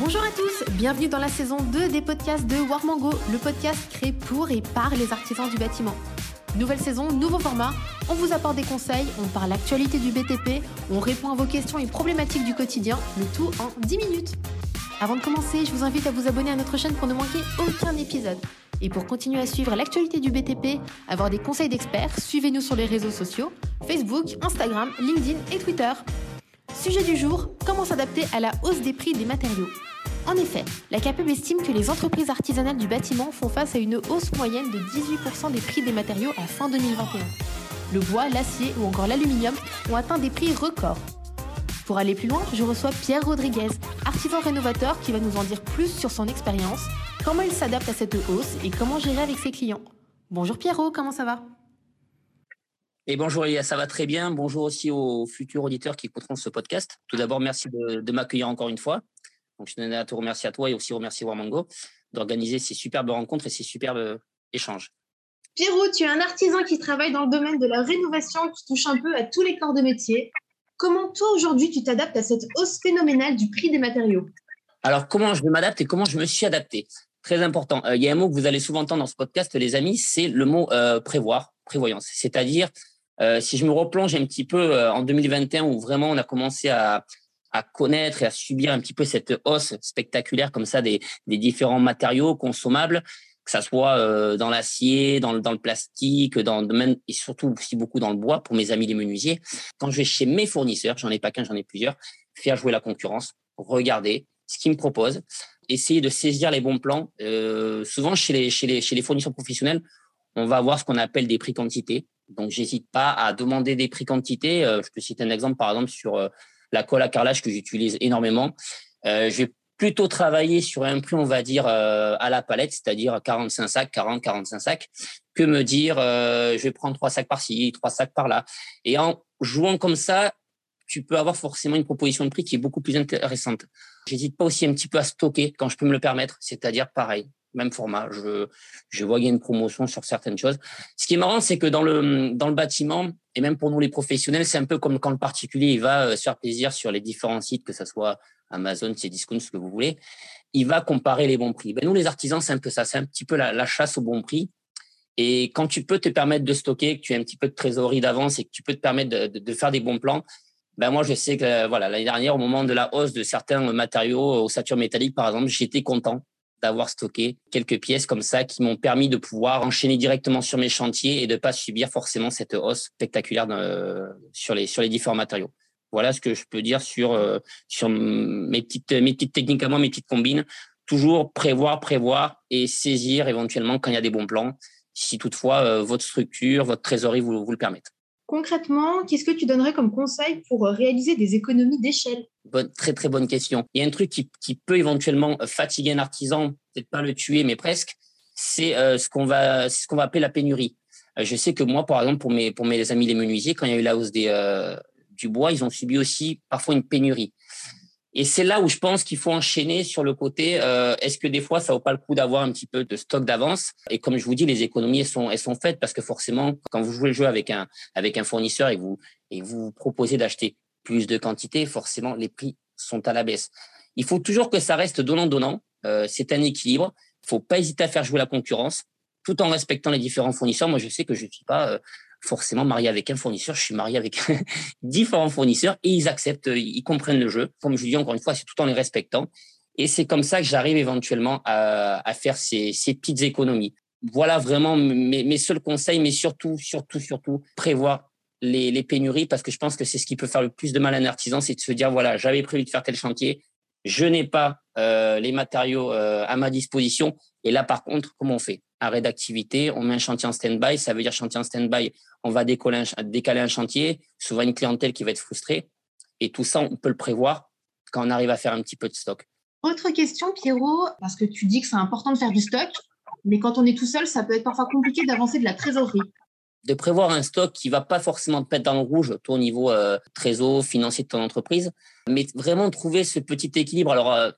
Bonjour à tous, bienvenue dans la saison 2 des podcasts de Warmango, le podcast créé pour et par les artisans du bâtiment. Nouvelle saison, nouveau format, on vous apporte des conseils, on parle l'actualité du BTP, on répond à vos questions et problématiques du quotidien, le tout en 10 minutes. Avant de commencer, je vous invite à vous abonner à notre chaîne pour ne manquer aucun épisode. Et pour continuer à suivre l'actualité du BTP, avoir des conseils d'experts, suivez-nous sur les réseaux sociaux, Facebook, Instagram, LinkedIn et Twitter. Sujet du jour, comment s'adapter à la hausse des prix des matériaux en effet, la CAPEB estime que les entreprises artisanales du bâtiment font face à une hausse moyenne de 18% des prix des matériaux à fin 2021. Le bois, l'acier ou encore l'aluminium ont atteint des prix records. Pour aller plus loin, je reçois Pierre Rodriguez, artisan rénovateur qui va nous en dire plus sur son expérience, comment il s'adapte à cette hausse et comment gérer avec ses clients. Bonjour Pierrot, comment ça va? Et bonjour Elia, ça va très bien. Bonjour aussi aux futurs auditeurs qui écouteront ce podcast. Tout d'abord, merci de, de m'accueillir encore une fois. Donc, je tenais à te remercier à toi et aussi remercier Warmango d'organiser ces superbes rencontres et ces superbes échanges. Pierrot, tu es un artisan qui travaille dans le domaine de la rénovation qui touche un peu à tous les corps de métier. Comment toi aujourd'hui tu t'adaptes à cette hausse phénoménale du prix des matériaux? Alors comment je m'adapte et comment je me suis adapté? Très important. Euh, il y a un mot que vous allez souvent entendre dans ce podcast, les amis, c'est le mot euh, prévoir, prévoyance. C'est-à-dire, euh, si je me replonge un petit peu en 2021 où vraiment on a commencé à, à connaître et à subir un petit peu cette hausse spectaculaire comme ça des, des différents matériaux consommables, que ça soit euh, dans l'acier, dans le, dans le plastique, dans domaine et surtout aussi beaucoup dans le bois pour mes amis les menuisiers. Quand je vais chez mes fournisseurs, j'en ai pas qu'un, j'en ai plusieurs, faire jouer la concurrence, regarder ce qu'ils me proposent, essayer de saisir les bons plans. Euh, souvent chez les, chez les chez les fournisseurs professionnels, on va avoir ce qu'on appelle des prix quantité. Donc j'hésite pas à demander des prix quantité. Euh, je peux citer un exemple par exemple sur euh, la colle à carrelage que j'utilise énormément. Euh, je vais plutôt travailler sur un prix, on va dire, euh, à la palette, c'est-à-dire 45 sacs, 40, 45 sacs, que me dire, euh, je vais prendre trois sacs par-ci, trois sacs par-là. Et en jouant comme ça, tu peux avoir forcément une proposition de prix qui est beaucoup plus intéressante. J'hésite pas aussi un petit peu à stocker quand je peux me le permettre, c'est-à-dire pareil, même format. Je, je vois qu'il y a une promotion sur certaines choses. Ce qui est marrant, c'est que dans le, dans le bâtiment, et même pour nous les professionnels, c'est un peu comme quand le particulier il va euh, se faire plaisir sur les différents sites, que ce soit Amazon, Cdiscount, ce que vous voulez. Il va comparer les bons prix. Ben, nous, les artisans, c'est un peu ça. C'est un petit peu la, chasse au bon prix. Et quand tu peux te permettre de stocker, que tu as un petit peu de trésorerie d'avance et que tu peux te permettre de, de, de faire des bons plans, ben moi, je sais que voilà, l'année dernière, au moment de la hausse de certains matériaux, ossature métallique, par exemple, j'étais content d'avoir stocké quelques pièces comme ça qui m'ont permis de pouvoir enchaîner directement sur mes chantiers et de pas subir forcément cette hausse spectaculaire sur les sur les différents matériaux. Voilà ce que je peux dire sur euh, sur mes petites mes petites techniques à moi, mes petites combines. Toujours prévoir, prévoir et saisir éventuellement quand il y a des bons plans, si toutefois euh, votre structure, votre trésorerie vous, vous le permettent. Concrètement, qu'est-ce que tu donnerais comme conseil pour euh, réaliser des économies d'échelle? Bonne, Très très bonne question. Il y a un truc qui, qui peut éventuellement fatiguer un artisan, peut-être pas le tuer, mais presque. C'est euh, ce qu'on va ce qu'on va appeler la pénurie. Euh, je sais que moi, par exemple, pour mes pour mes amis les menuisiers, quand il y a eu la hausse des euh, du bois, ils ont subi aussi parfois une pénurie. Et c'est là où je pense qu'il faut enchaîner sur le côté. Euh, Est-ce que des fois, ça vaut pas le coup d'avoir un petit peu de stock d'avance? Et comme je vous dis, les économies elles sont elles sont faites parce que forcément, quand vous jouez le jeu avec un avec un fournisseur et vous et vous proposez d'acheter plus de quantité, forcément les prix sont à la baisse. Il faut toujours que ça reste donnant donnant. Euh, c'est un équilibre. Il faut pas hésiter à faire jouer la concurrence tout en respectant les différents fournisseurs. Moi, je sais que je ne suis pas euh, forcément marié avec un fournisseur, je suis marié avec différents fournisseurs et ils acceptent, ils comprennent le jeu. Comme je dis encore une fois, c'est tout en les respectant. Et c'est comme ça que j'arrive éventuellement à, à faire ces, ces, petites économies. Voilà vraiment mes, mes, seuls conseils, mais surtout, surtout, surtout, prévoir les, pénuries parce que je pense que c'est ce qui peut faire le plus de mal à un artisan, c'est de se dire, voilà, j'avais prévu de faire tel chantier, je n'ai pas euh, les matériaux euh, à ma disposition. Et là, par contre, comment on fait? Arrêt d'activité, on met un chantier en stand-by. Ça veut dire chantier en stand-by, on va décaler un chantier, souvent une clientèle qui va être frustrée. Et tout ça, on peut le prévoir quand on arrive à faire un petit peu de stock. Autre question, Pierrot, parce que tu dis que c'est important de faire du stock, mais quand on est tout seul, ça peut être parfois compliqué d'avancer de la trésorerie de prévoir un stock qui va pas forcément te mettre dans le rouge, toi au niveau euh, trésor, financier de ton entreprise, mais vraiment trouver ce petit équilibre. Alors, euh,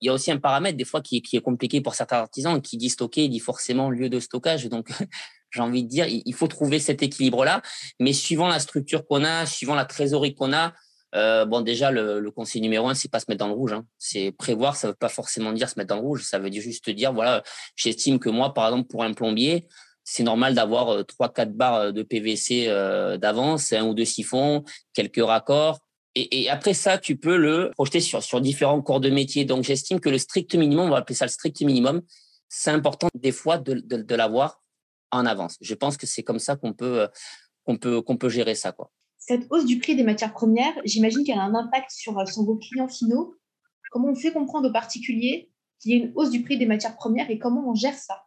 il y a aussi un paramètre des fois qui, qui, est compliqué pour certains artisans, qui dit stocker, dit forcément lieu de stockage. Donc, j'ai envie de dire, il faut trouver cet équilibre-là, mais suivant la structure qu'on a, suivant la trésorerie qu'on a, euh, bon, déjà, le, conseil numéro un, c'est pas se mettre dans le rouge. Hein. C'est prévoir, ça veut pas forcément dire se mettre dans le rouge. Ça veut dire juste dire, voilà, j'estime que moi, par exemple, pour un plombier, c'est normal d'avoir euh, trois, quatre barres de PVC euh, d'avance, un ou deux siphons, quelques raccords. Et, après ça, tu peux le projeter sur, sur différents corps de métier. Donc, j'estime que le strict minimum, on va appeler ça le strict minimum, c'est important des fois de, de, l'avoir en avance. Je pense que c'est comme ça qu'on peut, qu'on peut, qu'on peut gérer ça. Cette hausse du prix des matières premières, j'imagine qu'elle a un impact sur, euh, sur vos clients finaux. Comment on fait comprendre aux particuliers qu'il y a une hausse du prix des matières premières et comment on gère ça?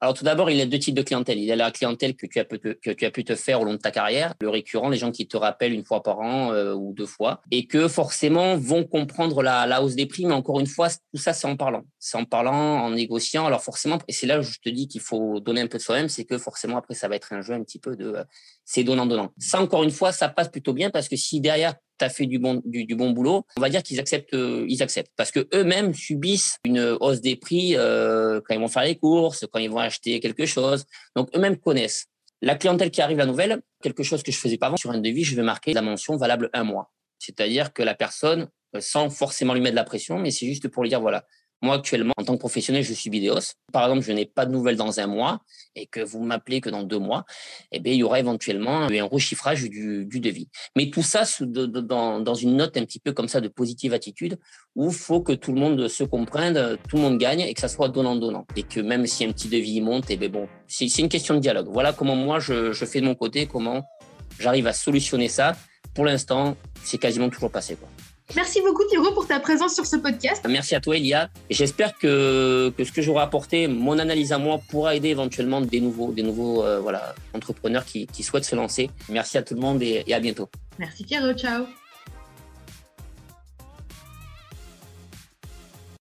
Alors tout d'abord, il y a deux types de clientèle. Il y a la clientèle que tu, as pu, que tu as pu te faire au long de ta carrière, le récurrent, les gens qui te rappellent une fois par an euh, ou deux fois, et que forcément vont comprendre la, la hausse des prix. Mais encore une fois, tout ça, c'est en parlant. C'est en parlant, en négociant. Alors forcément, et c'est là où je te dis qu'il faut donner un peu de soi-même, c'est que forcément après, ça va être un jeu un petit peu de euh, c'est donnant-donnant. Ça, encore une fois, ça passe plutôt bien parce que si derrière, tu as fait du bon, du, bon boulot, on va dire qu'ils acceptent, euh, ils acceptent. Parce que eux-mêmes subissent une hausse des prix euh, quand ils vont faire les courses, quand ils vont acheter quelque chose. Donc eux-mêmes connaissent. La clientèle qui arrive la nouvelle, quelque chose que je faisais pas avant, sur un devis, je vais marquer la mention valable un mois. C'est-à-dire que la personne, euh, sans forcément lui mettre de la pression, mais c'est juste pour lui dire, voilà, moi, actuellement, en tant que professionnel, je suis vidéos. Par exemple, je n'ai pas de nouvelles dans un mois et que vous m'appelez que dans deux mois, eh bien, il y aura éventuellement un rechiffrage du, devis. Mais tout ça dans, une note un petit peu comme ça de positive attitude où il faut que tout le monde se comprenne, tout le monde gagne et que ça soit donnant-donnant. Et que même si un petit devis monte, eh bien, bon, c'est une question de dialogue. Voilà comment moi, je, fais de mon côté, comment j'arrive à solutionner ça. Pour l'instant, c'est quasiment toujours passé. Merci beaucoup Pierrot pour ta présence sur ce podcast. Merci à toi Elia. J'espère que, que ce que j'aurai apporté, mon analyse à moi, pourra aider éventuellement des nouveaux, des nouveaux euh, voilà, entrepreneurs qui, qui souhaitent se lancer. Merci à tout le monde et, et à bientôt. Merci Pierrot, ciao.